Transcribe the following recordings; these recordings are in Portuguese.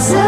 so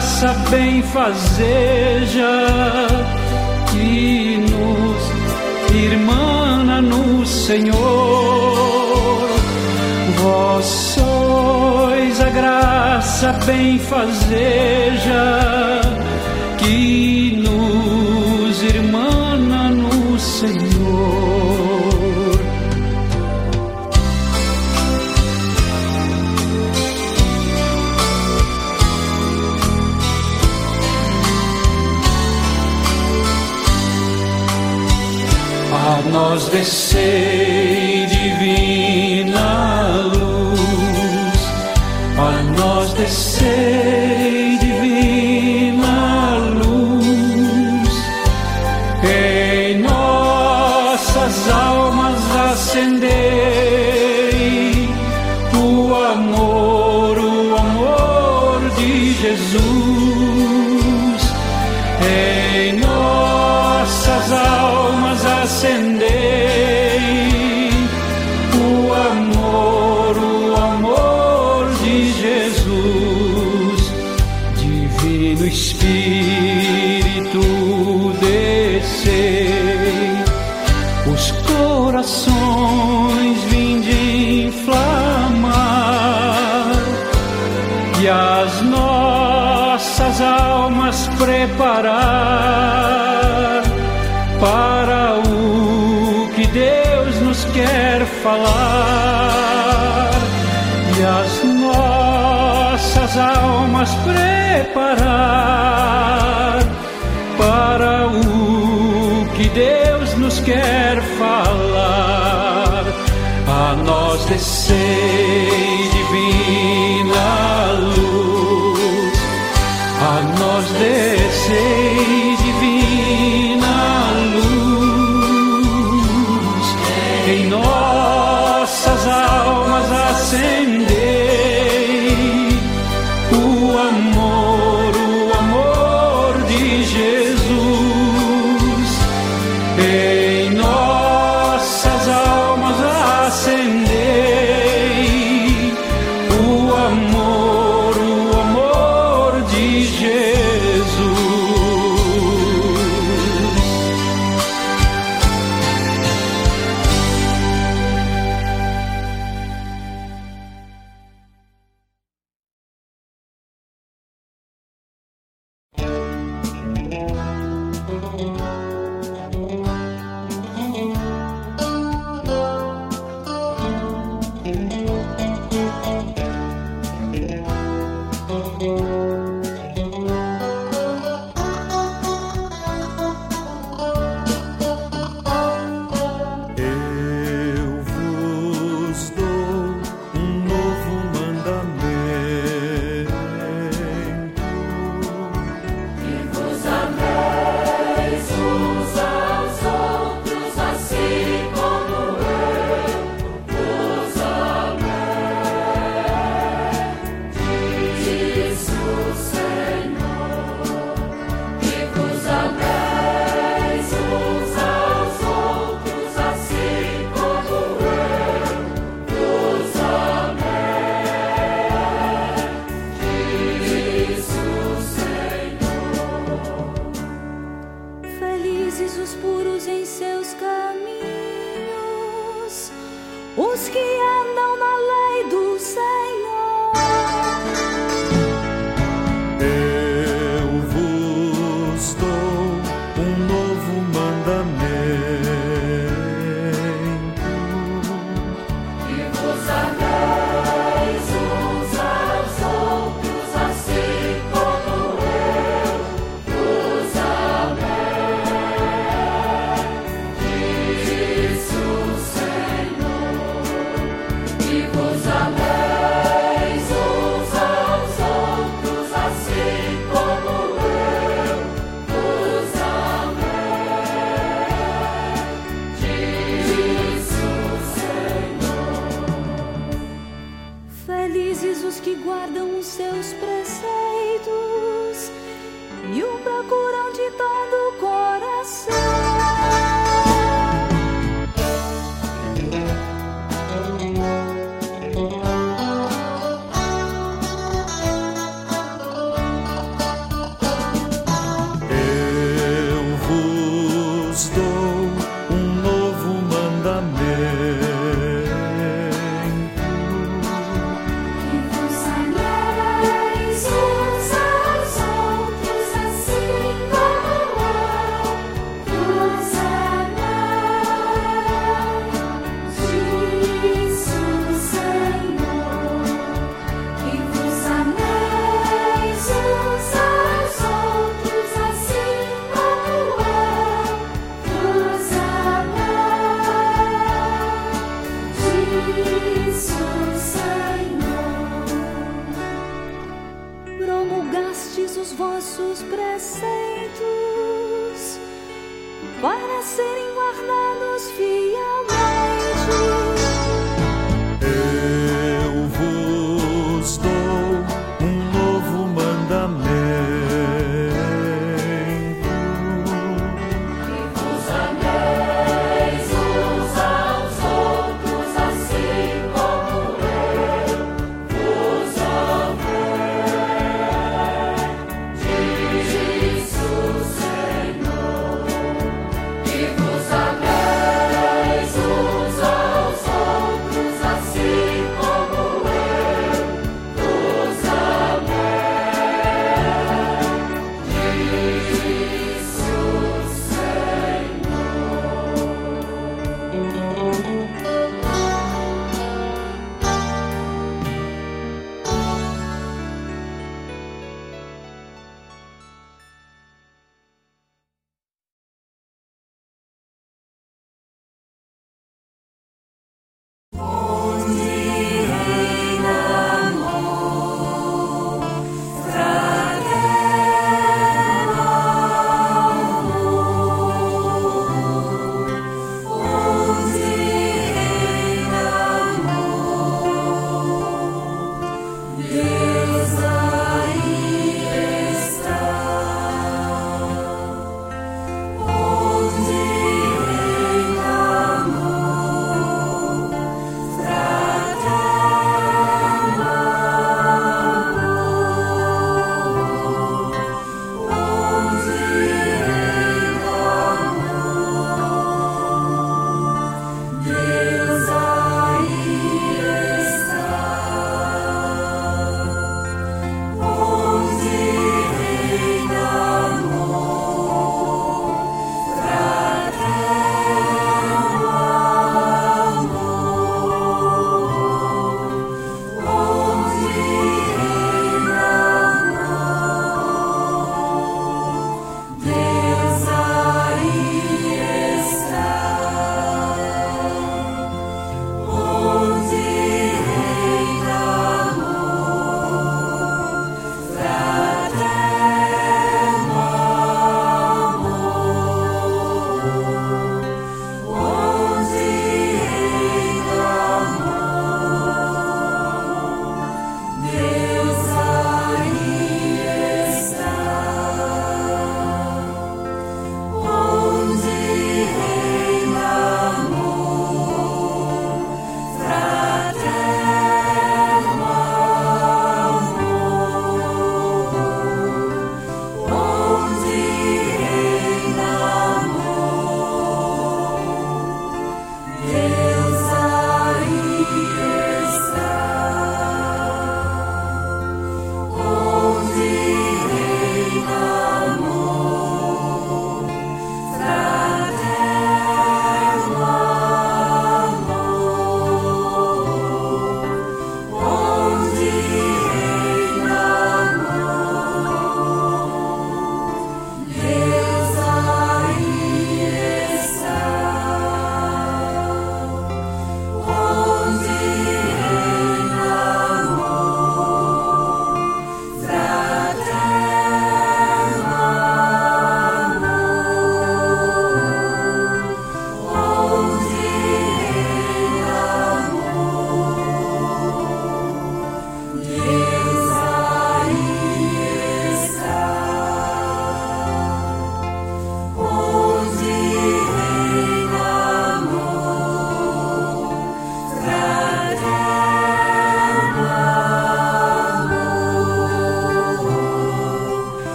graça bem fazeja que nos irmana no Senhor. Vós sois a graça bem fazeja a nós descei divina luz, a nós descer. preparar para o que Deus nos quer falar e as nossas almas preparar para o que Deus nos quer falar. A nós descer divina. descer. Isso Senhor, promulgastes os vossos preceitos para serem guardados fielmente.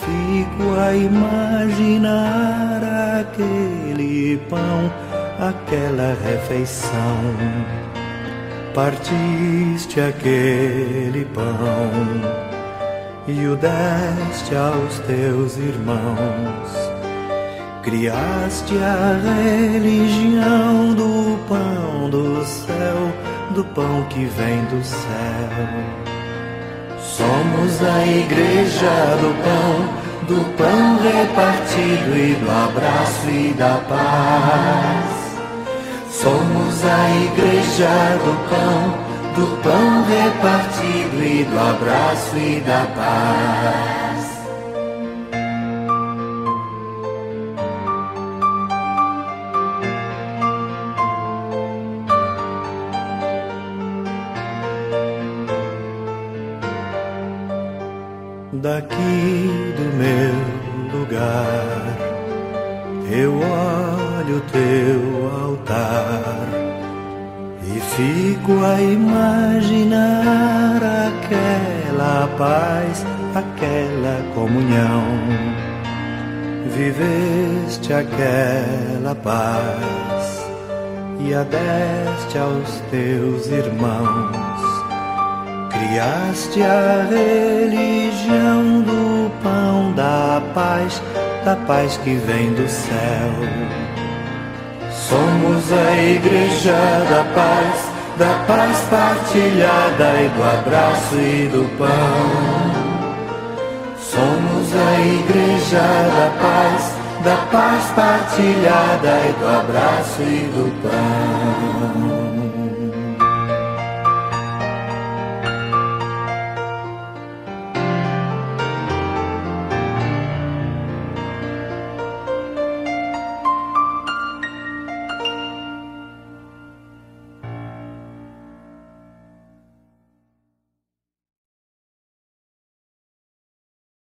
Fico a imaginar aquele pão, aquela refeição. Partiste aquele pão e o deste aos teus irmãos. Criaste a religião do pão do céu, do pão que vem do céu. Somos a igreja do pão, do pão repartido e do abraço e da paz. Somos a igreja do pão, do pão repartido e do abraço e da paz. Daqui do meu lugar, eu olho teu altar e fico a imaginar aquela paz, aquela comunhão. Viveste aquela paz e a deste aos teus irmãos. Criaste a religião do pão da paz, da paz que vem do céu. Somos a igreja da paz, da paz partilhada e do abraço e do pão. Somos a igreja da paz, da paz partilhada e do abraço e do pão.